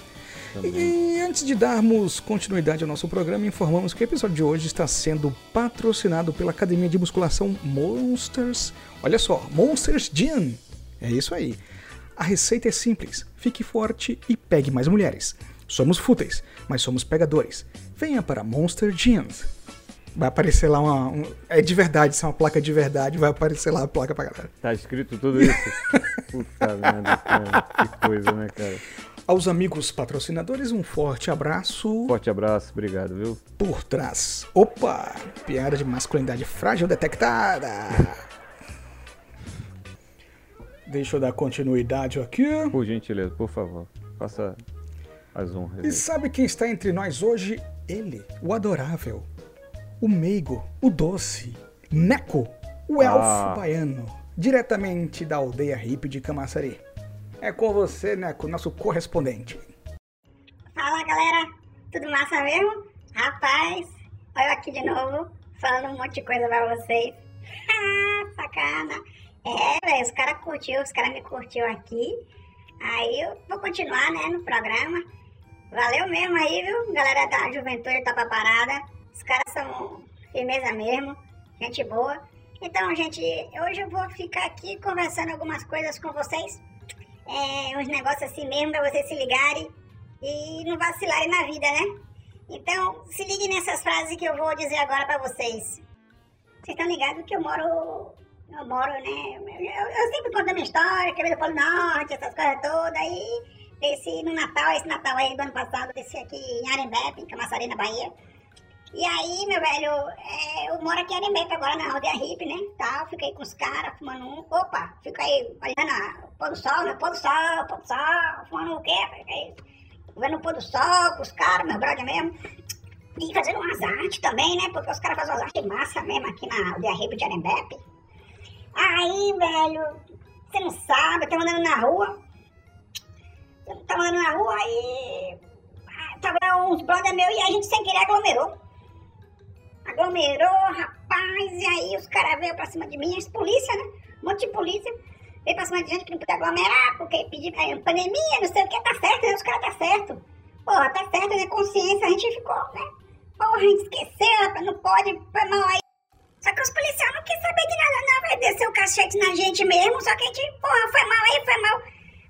E antes de darmos continuidade ao nosso programa, informamos que o episódio de hoje está sendo patrocinado pela Academia de Musculação Monsters. Olha só, Monsters Gym. É isso aí. A receita é simples: fique forte e pegue mais mulheres. Somos fúteis, mas somos pegadores. Venha para Monster Gym. Vai aparecer lá uma. um- é de verdade, isso é uma placa de verdade, vai aparecer lá a placa pra galera. Tá escrito tudo isso? Puta merda, cara. Que coisa, né, cara? Aos amigos patrocinadores, um forte abraço. Forte abraço, obrigado, viu? por trás. Opa! Piada de masculinidade frágil detectada. Deixa eu dar continuidade aqui. Por gentileza, por favor. Faça as honras. E aí. sabe quem está entre nós hoje? Ele, o adorável, o meigo, o doce, Neco, o elfo Ah. baiano, diretamente da aldeia hippie de Camaçari. É com você, Neco, nosso correspondente. Fala galera, tudo massa mesmo? Rapaz, olha eu aqui de novo, falando um monte de coisa pra vocês. Ah, sacana. É, velho, os caras curtiu, os caras me curtiu aqui. Aí eu vou continuar, né, no programa. Valeu mesmo aí, viu, galera da Juventude Topa Parada. Os caras são firmeza mesmo, gente boa. Então, gente, hoje eu vou ficar aqui conversando algumas coisas com vocês. É, uns negócios assim mesmo pra vocês se ligarem e não vacilarem na vida, né? Então, se ligue nessas frases que eu vou dizer agora pra vocês. Vocês estão ligados que eu moro. Eu moro, né? Eu, eu sempre conto a minha história, que é do Polo Norte, essas coisas todas. Aí, desci no Natal, esse Natal aí do ano passado, desci aqui em Arembepe, em Camaçari, na Bahia. E aí, meu velho, é, eu moro aqui em Arembepe agora, na aldeia hippie, né? Tal, fiquei com os caras, fumando um. Opa, fico aí olhando o pôr do sol, né? Pôr do sol, pôr do sol, fumando o quê? Fiquei vendo o pôr do sol com os caras, meu brother mesmo. E fazendo umas artes também, né? Porque os caras fazem umas artes massa mesmo aqui na aldeia hippie de Arembepe. Aí, velho, você não sabe, eu tô andando na rua. Eu tava andando na rua e. ah, Tava uns brother meu e a gente sem querer aglomerou. Aglomerou, rapaz, e aí os caras veio pra cima de mim, as polícia, né? Um monte de polícia. Veio pra cima de gente que não podia aglomerar, porque pedir é, pandemia, não sei o que, tá certo, né? Os caras tá certo. Porra, tá certo, né? Consciência, a gente ficou, né? Porra, a gente esqueceu, não pode, foi mal aí. Só que os policiais não quis saber de nada, não, vai descer o cachete na gente mesmo, só que a gente, porra, foi mal aí, foi mal.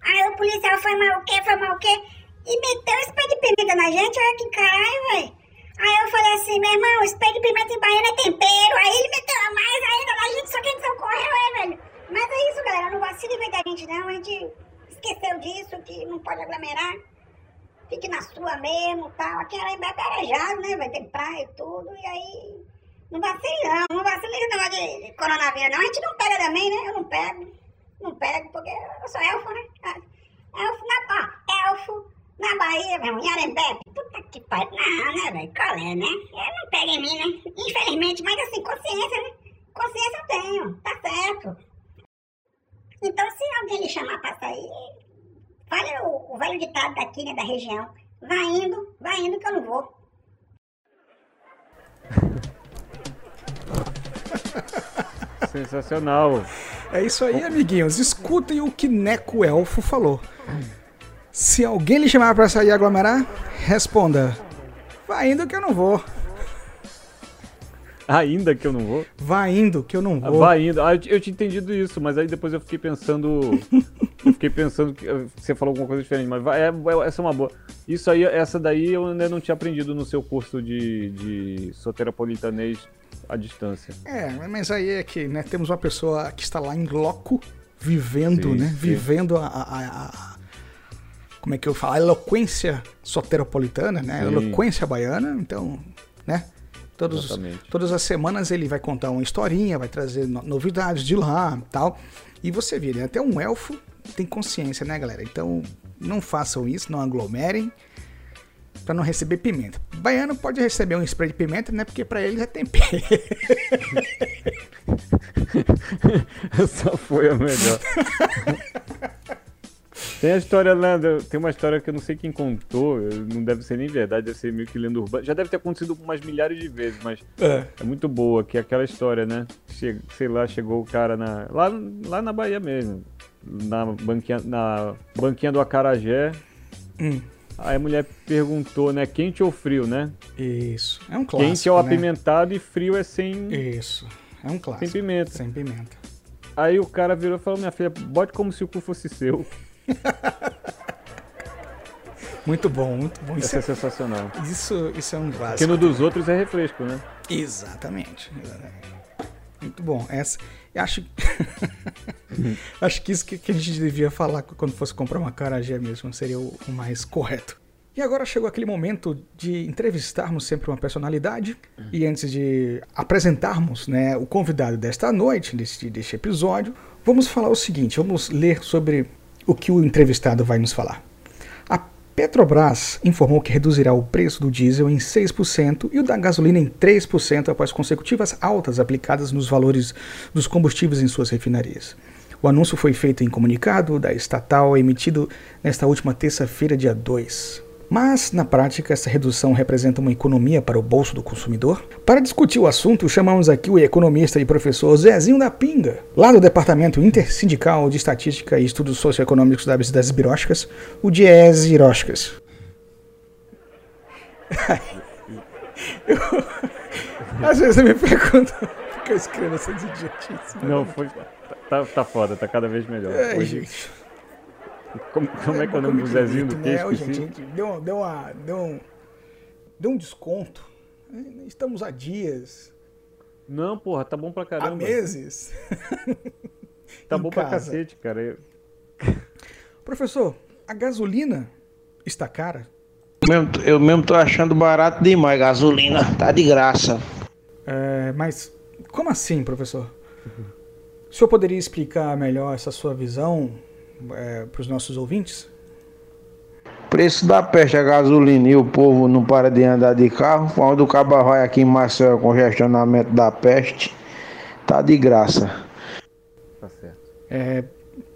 Aí o policial foi mal o quê, foi mal o quê? E meteu o spray de pimenta na gente, olha que caralho, velho. Aí eu falei assim, meu irmão, spray de pimenta em baiana é tempero. Aí ele meteu a mais ainda na gente, só que a gente socorreu, é, velho. Mas é isso, galera, não vacila em vez da gente não, a gente esqueceu disso, que não pode aglomerar. Fique na sua mesmo, tal. Aqui era embeberejado, né, velho, tem praia e tudo, e aí... Não vacile não, não vacile esse negócio de, coronavírus não. A gente não pega também, né? Eu não pego. Não pego, porque eu sou elfo, né? Ah, Elfo na, ó, elfo na Bahia, meu, em Arembebe. Puta que pariu. Não, né, velho? Qual é, né? Eu não pego em mim, né? Infelizmente, mas assim, consciência, né? Consciência eu tenho, tá certo. Então, se alguém lhe chamar pra sair, fale o, o velho ditado daqui, né, da região. Vai indo, vai indo que eu não vou. Sensacional. É isso aí, amiguinhos. Escutem o que Neco Elfo falou. Se alguém lhe chamar pra sair e aglomerar, responda: Vai indo que eu não vou. Ainda que eu não vou. Vai indo que eu não Ah, vou. Vai indo. Ah, eu, eu tinha entendido isso, mas aí depois eu fiquei pensando. eu fiquei pensando que eh, você falou alguma coisa diferente, mas vai, é, é- essa é uma boa. Isso aí, essa daí eu ainda não tinha aprendido no seu curso de, de soteropolitanês à distância. É, mas aí é que né, temos uma pessoa que está lá em loco, vivendo, Sim, né? sim. Vivendo a- a- a- Como é que eu falo? A eloquência soteropolitana, né? A Sim. eloquência baiana. Então, né? Todos, Exatamente. todas as semanas ele vai contar uma historinha, vai trazer no- novidades de lá tal. E você vê, né? Até um elfo tem consciência, né, galera? Então, não façam isso, não aglomerem. Pra não receber pimenta. Baiano pode receber um spray de pimenta, né? Porque pra eles é tempero. Essa foi a melhor. Tem a história lá, da- tem uma história que eu não sei quem contou, não deve ser nem verdade, deve ser meio que lenda urbana. Já deve ter acontecido umas milhares de vezes, mas É. é muito boa, que é aquela história, né? Sei lá, chegou o cara na, lá, lá na Bahia mesmo, na banquinha, na banquinha do Acarajé. Hum. Aí a mulher perguntou, né, quente ou frio, né? Isso. É um clássico. quente é o né? apimentado e frio é sem, Isso. É um clássico. sem pimenta. Sem pimenta. Aí o cara virou e falou, minha filha, bote como se o cu fosse seu. Muito bom, muito bom. Isso Essa é é, sensacional. isso, isso é um Porque clássico. no dos outros é refresco, né? Exatamente. exatamente. Muito bom. Essa, eu acho, acho que isso que, que a gente devia falar quando fosse comprar uma carajé mesmo seria o, o mais correto. E agora chegou aquele momento de entrevistarmos sempre uma personalidade. E antes de apresentarmos né, o convidado desta noite, deste, deste episódio, vamos falar o seguinte: vamos ler sobre o que o entrevistado vai nos falar. A Petrobras informou que reduzirá o preço do diesel em 6% e o da gasolina em 3% após consecutivas altas aplicadas nos valores dos combustíveis em suas refinarias. O anúncio foi feito em comunicado da estatal emitido nesta última terça-feira, dia 2. Mas, na prática, essa redução representa uma economia para o bolso do consumidor? Para discutir o assunto, chamamos aqui o economista e professor Zezinho da Pinga, lá do Departamento Intersindical de Estatística e Estudos Socioeconômicos das das Biroscas, o Diese Iroscas. Eu- Às vezes eu me pergunto por que eu escrevo essas idiotices. Não, foi. Tá, tá foda, tá cada vez melhor. Ai, Hoje- gente. Como, como é que é o nome do Zezinho do né? quê? Ô, Esqueci. gente, deu, deu, uma, deu, um, deu um desconto. Estamos há dias, Não, porra, tá bom pra há caramba. meses. Tá bom pra casa. cacete, cara. Eu- Professor, a gasolina está cara? Mesmo- Eu mesmo tô achando barato demais, gasolina. Tá de graça. É, mas como assim, professor? O senhor poderia explicar melhor essa sua visão para os nossos ouvintes? Preço da peste a gasolina e o povo não para de andar de carro. Quando o cabo vai aqui em Maceió, congestionamento da peste, tá de graça. Tá certo. É,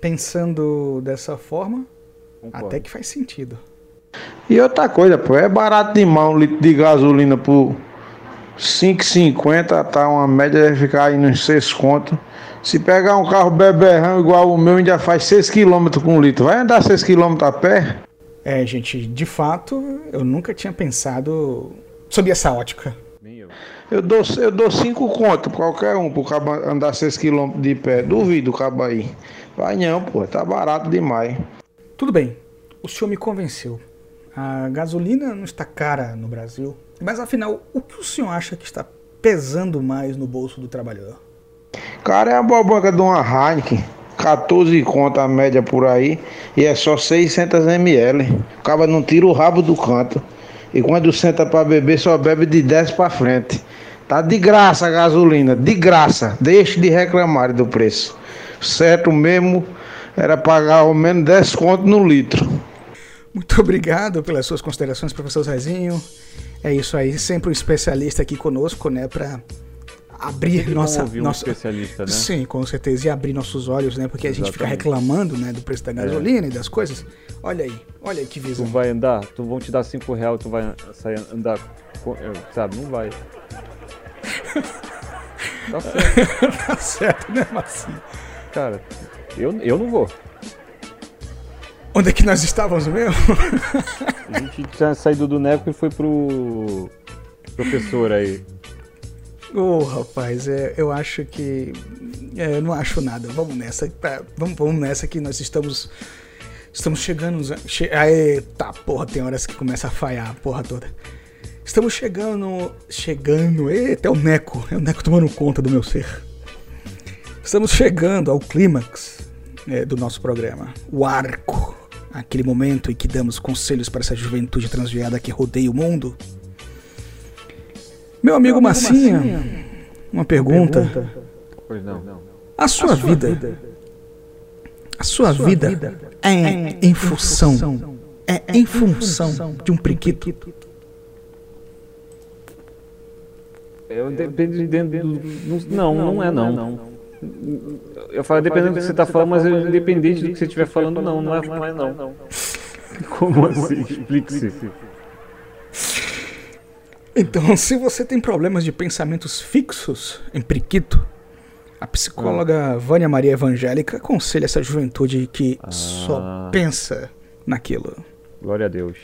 pensando dessa forma, concordo. Até que faz sentido. E outra coisa, pô, é barato demais um litro de gasolina por 5,50, tá? Uma média deve ficar aí nos 6 contos. Se pegar um carro beberrão igual o meu, ainda faz 6 km com um litro. Vai andar 6 km a pé? É, gente, de fato, eu nunca tinha pensado sob essa ótica. Nem eu. Eu dou, eu dou 5 contos pra qualquer um, pro cabo andar 6 km de pé. Duvido o cabo aí. Vai não, pô, tá barato demais. Tudo bem, o senhor me convenceu. A gasolina não está cara no Brasil. Mas afinal, o que o senhor acha que está pesando mais no bolso do trabalhador? Cara, é a bobanca de uma Heineken. 14 conto a média por aí. E é só 600 ml. O cara não tira o rabo do canto. E quando senta pra beber, só bebe de 10 pra frente. Tá de graça a gasolina, de graça. Deixe de reclamar do preço. Certo mesmo era pagar ao menos 10 conto no litro. Muito obrigado pelas suas considerações, professor Zezinho. É isso aí, sempre um especialista aqui conosco, né, para abrir nossa um nossa especialista, né? Sim, com certeza e abrir nossos olhos, né? Porque a gente fica reclamando, né, do preço da gasolina e das coisas. Olha aí, olha aí que Tu visão. vai andar, tu vão te dar 5 reais, tu vai sair andar, é, sabe? Não vai. Tá certo, tá certo, né, Marcinho? cara. Eu, eu não vou. Onde é que nós estávamos mesmo? A gente tinha saído do Neco e foi pro professor aí. Ô, rapaz, é, eu acho que. é, eu não acho nada. Vamos nessa. tá, vamos, vamos nessa que nós estamos. Estamos chegando. Che, eita, porra, tem horas que começa a falhar a porra toda. Estamos chegando. Chegando. Eita, é o Neco. É o Neco tomando conta do meu ser. Estamos chegando ao clímax é, do nosso programa. O arco. Aquele momento em que damos conselhos para essa juventude transviada que rodeia o mundo. Meu amigo, Massinha, uma pergunta. Pois não. A sua, vida, a sua, vida, é em função, é em função de um priquito. Eu depende dentro do. Não, não, não é não. Eu falo dependendo do que você tá falando, mas independente do que você estiver falando, não, não é, não é não. Como assim? Explique-se. Então, se você tem problemas de pensamentos fixos em priquito, a psicóloga Vânia Maria Evangélica aconselha essa juventude que só Ah. pensa naquilo. Glória a Deus.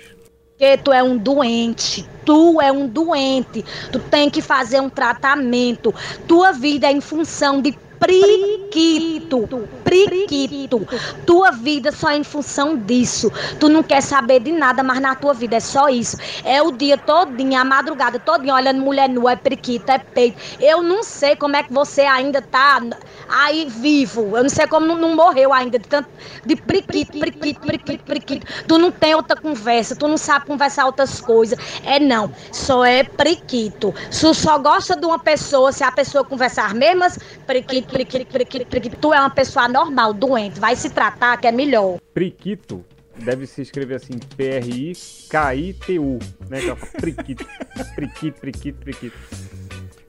Porque tu é um doente, tu é um doente, tu tem que fazer um tratamento. Tua vida é em função de priquito, priquito. Tua vida só é em função disso. Tu não quer saber de nada, mas na tua vida é só isso. É o dia todinho, a madrugada todinha, olhando mulher nua, é priquito, é peito. Eu não sei como é que você ainda tá aí vivo. Eu não sei como não, não morreu ainda de tanto de priquito, priquito, priquito, priquito. Tu não tem outra conversa, tu não sabe conversar outras coisas. É não, só é priquito. Se só gosta de uma pessoa, se a pessoa conversar as mesmas, priquito, priquito, priquito, priquito, tu é uma pessoa normal, doente, vai se tratar que é melhor. Priquito deve se escrever assim, P-R-I-K-I-T-U, né? Que fala Priquito, priquito, priquito, priquito.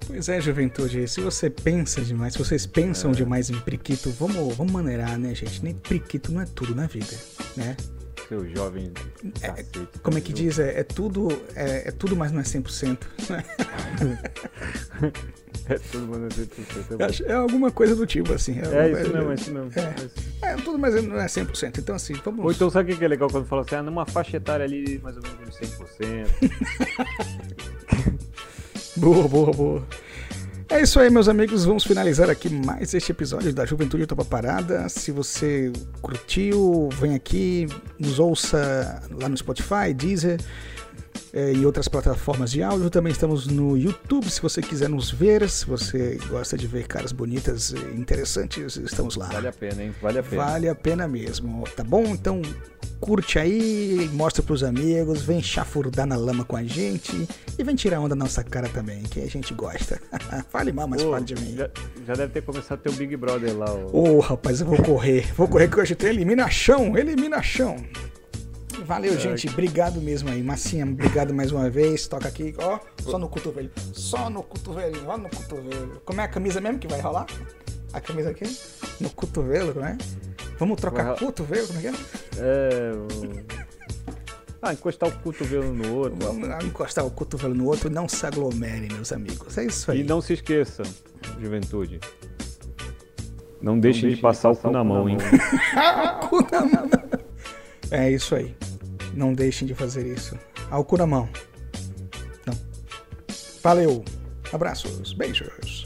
Pois é, juventude, se você pensa demais, se vocês pensam demais em priquito, vamos, vamos maneirar, né, gente? Nem priquito não é tudo na vida, né? Seu jovem cacete. Como é que diz? É, é tudo, é, é tudo, mas não é 100%. né? É tudo, mano, é tudo, é É alguma coisa do tipo, assim. É isso mesmo, é isso mesmo. É, é tudo, mas não é 100%. Então, assim, vamos... Ou então sabe o que é legal quando fala assim, ah, numa faixa etária ali mais ou menos uns 100%. Boa, boa, boa. É isso aí, meus amigos. Vamos finalizar aqui mais este episódio da Juventude Topa Parada. Se você curtiu, vem aqui, nos ouça lá no Spotify, Deezer eh, e outras plataformas de áudio. Também estamos no YouTube, se você quiser nos ver. Se você gosta de ver caras bonitas e interessantes, estamos lá. Vale a pena, hein? Vale a pena. Vale a pena mesmo, tá bom? Então curte aí, mostra pros amigos, vem chafurdar na lama com a gente e vem tirar onda na nossa cara também, que a gente gosta. fale mal, mas Pô, fale de mim. já, já deve ter começado teu Big Brother lá. Ô, rapaz, eu vou correr. Vou correr que hoje tem eliminação, eliminação. Valeu, gente. Obrigado mesmo aí. Massinha, obrigado mais uma vez. Toca aqui, ó. Só no cotovelo. Só no cotovelo, ó no cotovelo. Como é a camisa mesmo que vai rolar? A camisa aqui? No cotovelo, não é? Vamos trocar Vai- cotovelo, como é que é? É. Ah, encostar o cotovelo no outro. Vamos lá encostar o cotovelo no outro, não se aglomere, meus amigos. É isso aí. E não se esqueça, juventude. Não deixem de passar o cu na mão, hein? Cu na mão. É isso aí. Não deixem de fazer isso. Ao cu na mão. Não. Valeu. Abraços. Beijos.